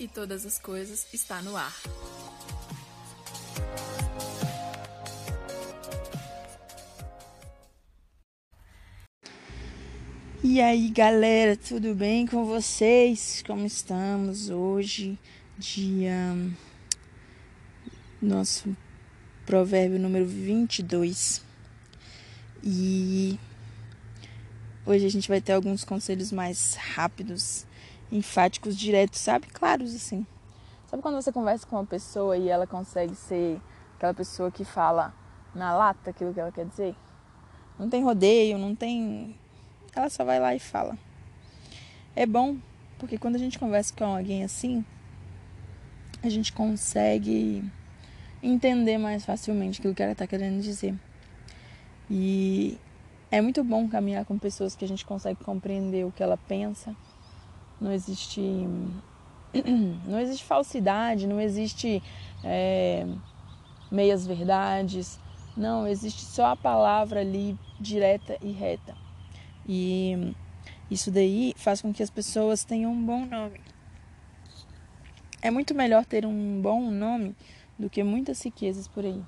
e todas as coisas está no ar. E aí, galera, tudo bem com vocês? Como estamos hoje? Dia nosso provérbio número 22. E hoje a gente vai ter alguns conselhos mais rápidos enfáticos, diretos, sabe? Claros, assim. Sabe quando você conversa com uma pessoa e ela consegue ser aquela pessoa que fala na lata aquilo que ela quer dizer? Não tem rodeio, não tem. Ela só vai lá e fala. É bom, porque quando a gente conversa com alguém assim, a gente consegue entender mais facilmente aquilo que ela está querendo dizer. E é muito bom caminhar com pessoas que a gente consegue compreender o que ela pensa não existe não existe falsidade, não existe é, meias verdades, não existe só a palavra ali direta e reta. E isso daí faz com que as pessoas tenham um bom nome. É muito melhor ter um bom nome do que muitas riquezas por aí.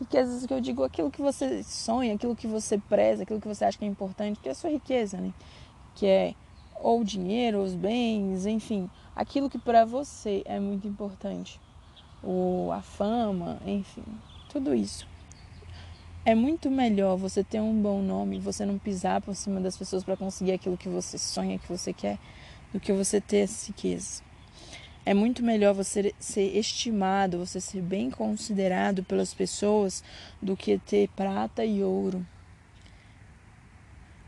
Riquezas que eu digo aquilo que você sonha, aquilo que você preza, aquilo que você acha que é importante, que é a sua riqueza, né? Que é ou dinheiro, os bens, enfim, aquilo que para você é muito importante, ou a fama, enfim, tudo isso. É muito melhor você ter um bom nome, você não pisar por cima das pessoas para conseguir aquilo que você sonha, que você quer, do que você ter essa riqueza. É muito melhor você ser estimado, você ser bem considerado pelas pessoas do que ter prata e ouro.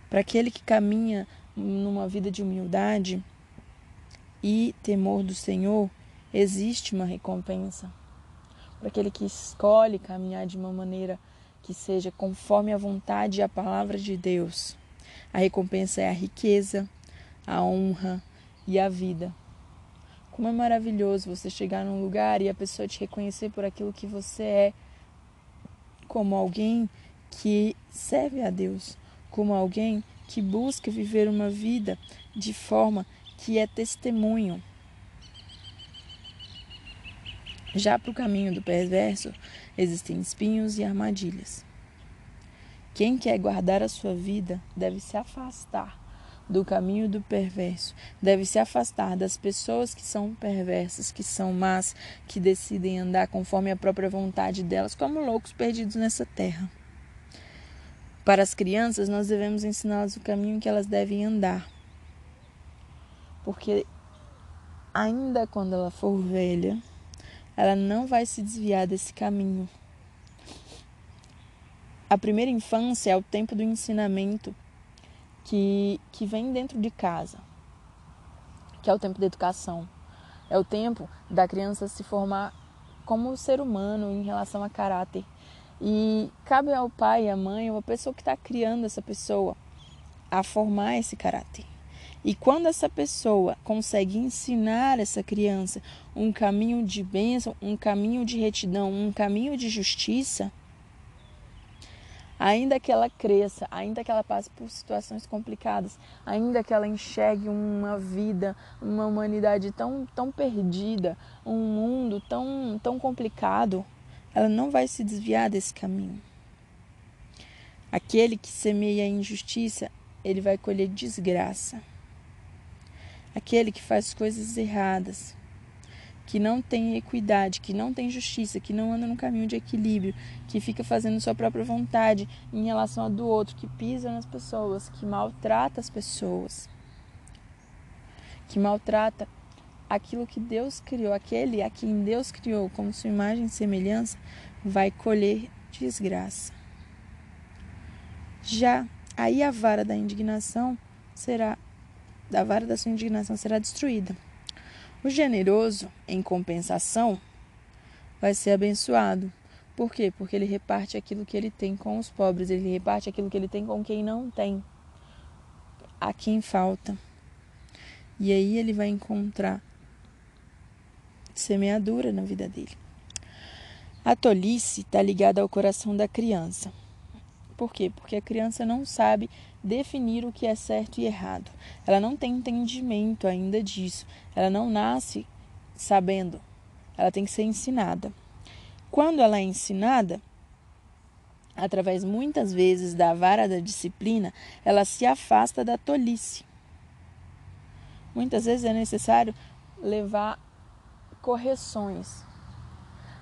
Para aquele que caminha numa vida de humildade e temor do Senhor, existe uma recompensa. Para aquele que escolhe caminhar de uma maneira que seja conforme a vontade e a palavra de Deus, a recompensa é a riqueza, a honra e a vida. Como é maravilhoso você chegar num lugar e a pessoa te reconhecer por aquilo que você é, como alguém que serve a Deus, como alguém que busca viver uma vida de forma que é testemunho. Já para o caminho do perverso existem espinhos e armadilhas. Quem quer guardar a sua vida deve se afastar do caminho do perverso, deve se afastar das pessoas que são perversas, que são más, que decidem andar conforme a própria vontade delas, como loucos perdidos nessa terra. Para as crianças, nós devemos ensiná-las o caminho que elas devem andar. Porque ainda quando ela for velha, ela não vai se desviar desse caminho. A primeira infância é o tempo do ensinamento que, que vem dentro de casa, que é o tempo da educação. É o tempo da criança se formar como ser humano em relação a caráter, e cabe ao pai, à mãe, ou a pessoa que está criando essa pessoa, a formar esse caráter. E quando essa pessoa consegue ensinar essa criança um caminho de bênção, um caminho de retidão, um caminho de justiça, ainda que ela cresça, ainda que ela passe por situações complicadas, ainda que ela enxergue uma vida, uma humanidade tão, tão perdida, um mundo tão, tão complicado, ela não vai se desviar desse caminho. Aquele que semeia injustiça, ele vai colher desgraça. Aquele que faz coisas erradas, que não tem equidade, que não tem justiça, que não anda no caminho de equilíbrio, que fica fazendo sua própria vontade em relação a do outro, que pisa nas pessoas, que maltrata as pessoas, que maltrata aquilo que Deus criou, aquele a quem Deus criou como sua imagem e semelhança, vai colher desgraça. Já aí a vara da indignação será da vara da sua indignação será destruída. O generoso, em compensação, vai ser abençoado. Por quê? Porque ele reparte aquilo que ele tem com os pobres, ele reparte aquilo que ele tem com quem não tem, a quem falta. E aí ele vai encontrar semeadura na vida dele. A tolice está ligada ao coração da criança. Por quê? Porque a criança não sabe definir o que é certo e errado. Ela não tem entendimento ainda disso. Ela não nasce sabendo. Ela tem que ser ensinada. Quando ela é ensinada, através muitas vezes da vara da disciplina, ela se afasta da tolice. Muitas vezes é necessário levar correções.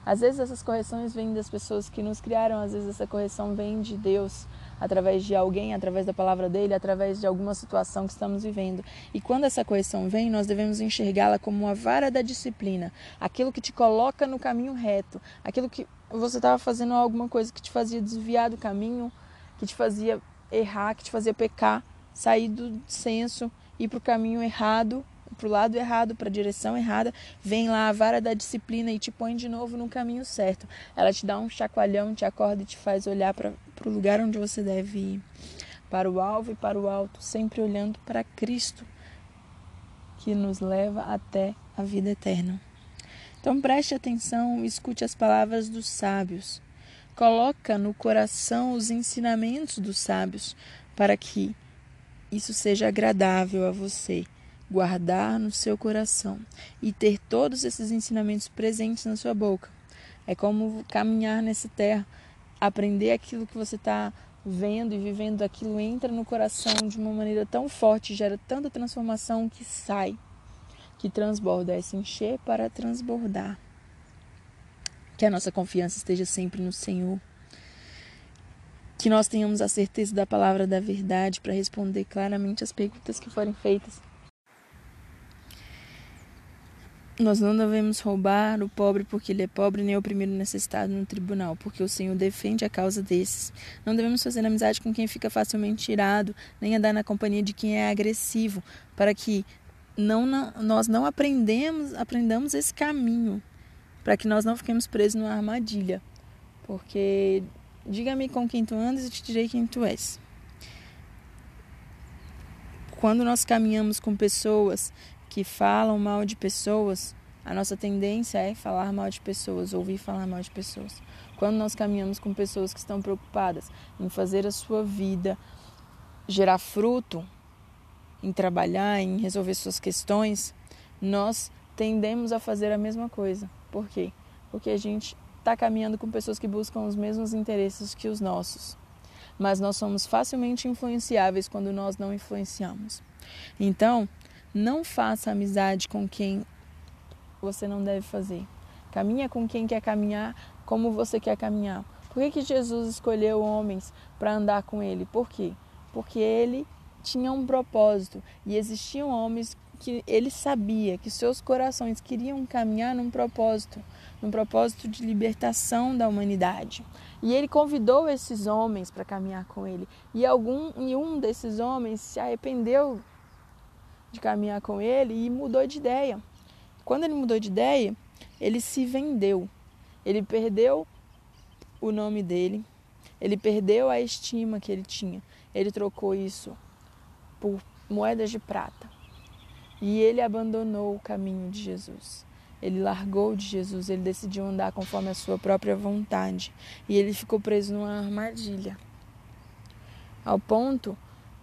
Às vezes essas correções vêm das pessoas que nos criaram, às vezes essa correção vem de Deus, através de alguém, através da palavra dele, através de alguma situação que estamos vivendo. E quando essa correção vem, nós devemos enxergá-la como uma vara da disciplina, aquilo que te coloca no caminho reto, aquilo que você estava fazendo alguma coisa que te fazia desviar do caminho, que te fazia errar, que te fazia pecar, sair do senso, ir para o caminho errado, para o lado errado, para a direção errada, vem lá a vara da disciplina e te põe de novo no caminho certo. Ela te dá um chacoalhão, te acorda e te faz olhar para o lugar onde você deve ir, para o alvo e para o alto, sempre olhando para Cristo, que nos leva até a vida eterna. Então preste atenção escute as palavras dos sábios. Coloca no coração os ensinamentos dos sábios, para que isso seja agradável a você, guardar no seu coração e ter todos esses ensinamentos presentes na sua boca. É como caminhar nessa terra, aprender aquilo que você está vendo e vivendo, aquilo entra no coração de uma maneira tão forte, gera tanta transformação que sai que transborda, é se encher para transbordar. Que a nossa confiança esteja sempre no Senhor. Que nós tenhamos a certeza da palavra da verdade para responder claramente as perguntas que forem feitas. Nós não devemos roubar o pobre porque ele é pobre, nem o primeiro necessitado no tribunal, porque o Senhor defende a causa desses. Não devemos fazer amizade com quem fica facilmente irado, nem andar na companhia de quem é agressivo, para que não, nós não aprendemos, aprendamos esse caminho para que nós não fiquemos presos numa armadilha. Porque diga-me com quem tu andas e te direi quem tu és. Quando nós caminhamos com pessoas que falam mal de pessoas, a nossa tendência é falar mal de pessoas, ouvir falar mal de pessoas. Quando nós caminhamos com pessoas que estão preocupadas em fazer a sua vida gerar fruto, em trabalhar, em resolver suas questões, nós tendemos a fazer a mesma coisa. Por quê? Porque a gente está caminhando com pessoas que buscam os mesmos interesses que os nossos. Mas nós somos facilmente influenciáveis quando nós não influenciamos. Então, não faça amizade com quem você não deve fazer. Caminha com quem quer caminhar como você quer caminhar. Por que, que Jesus escolheu homens para andar com ele? Por quê? Porque ele tinha um propósito e existiam homens que ele sabia que seus corações queriam caminhar num propósito, num propósito de libertação da humanidade. E ele convidou esses homens para caminhar com ele. E algum e um desses homens se arrependeu de caminhar com ele e mudou de ideia. Quando ele mudou de ideia, ele se vendeu. Ele perdeu o nome dele, ele perdeu a estima que ele tinha. Ele trocou isso por moedas de prata. E ele abandonou o caminho de Jesus. Ele largou de Jesus, ele decidiu andar conforme a sua própria vontade. E ele ficou preso numa armadilha. Ao ponto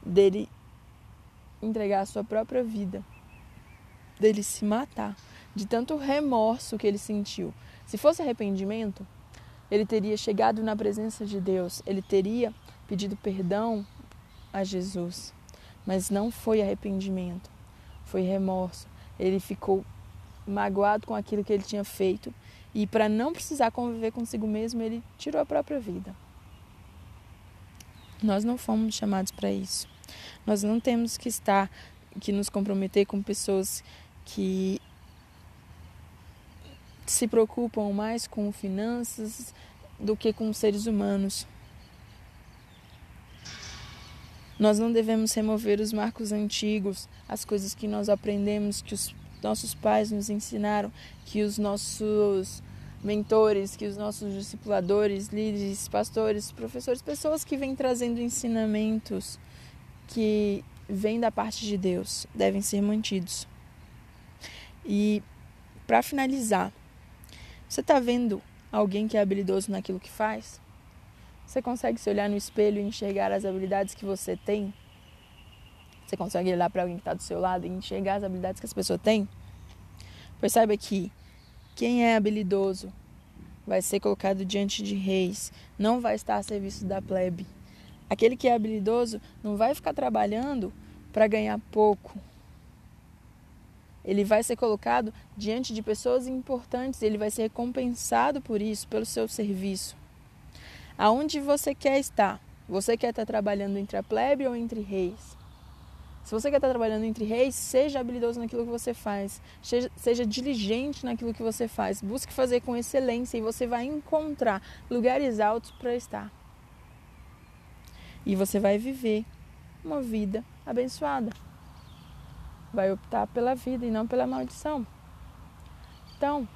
dele entregar a sua própria vida, dele se matar, de tanto remorso que ele sentiu. Se fosse arrependimento, ele teria chegado na presença de Deus, ele teria pedido perdão a Jesus. Mas não foi arrependimento, foi remorso. Ele ficou magoado com aquilo que ele tinha feito e para não precisar conviver consigo mesmo, ele tirou a própria vida. Nós não fomos chamados para isso. Nós não temos que estar, que nos comprometer com pessoas que se preocupam mais com finanças do que com seres humanos. Nós não devemos remover os marcos antigos, as coisas que nós aprendemos, que os nossos pais nos ensinaram, que os nossos mentores, que os nossos discipuladores, líderes, pastores, professores, pessoas que vêm trazendo ensinamentos que vêm da parte de Deus, devem ser mantidos. E para finalizar, você está vendo alguém que é habilidoso naquilo que faz? Você consegue se olhar no espelho e enxergar as habilidades que você tem? Você consegue olhar para alguém que está do seu lado e enxergar as habilidades que essa pessoa tem? Perceba que quem é habilidoso vai ser colocado diante de reis, não vai estar a serviço da plebe. Aquele que é habilidoso não vai ficar trabalhando para ganhar pouco. Ele vai ser colocado diante de pessoas importantes, ele vai ser recompensado por isso, pelo seu serviço. Aonde você quer estar? Você quer estar trabalhando entre a plebe ou entre reis? Se você quer estar trabalhando entre reis, seja habilidoso naquilo que você faz, seja, seja diligente naquilo que você faz, busque fazer com excelência e você vai encontrar lugares altos para estar. E você vai viver uma vida abençoada. Vai optar pela vida e não pela maldição. Então,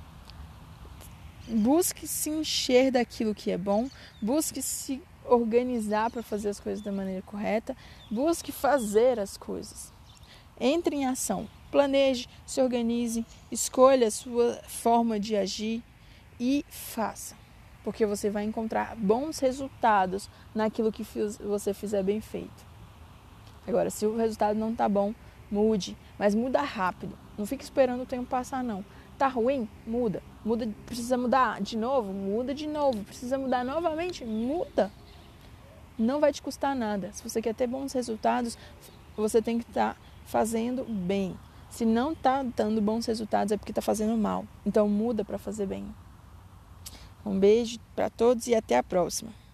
busque se encher daquilo que é bom, busque se organizar para fazer as coisas da maneira correta, busque fazer as coisas. Entre em ação, planeje, se organize, escolha a sua forma de agir e faça, porque você vai encontrar bons resultados naquilo que você fizer bem feito. Agora, se o resultado não está bom, mude, mas muda rápido. Não fique esperando o tempo passar não. Tá ruim? Muda. Muda, precisa mudar de novo? Muda de novo. Precisa mudar novamente? Muda não vai te custar nada. Se você quer ter bons resultados, você tem que estar tá fazendo bem. Se não está dando bons resultados, é porque está fazendo mal. Então muda para fazer bem. Um beijo para todos e até a próxima.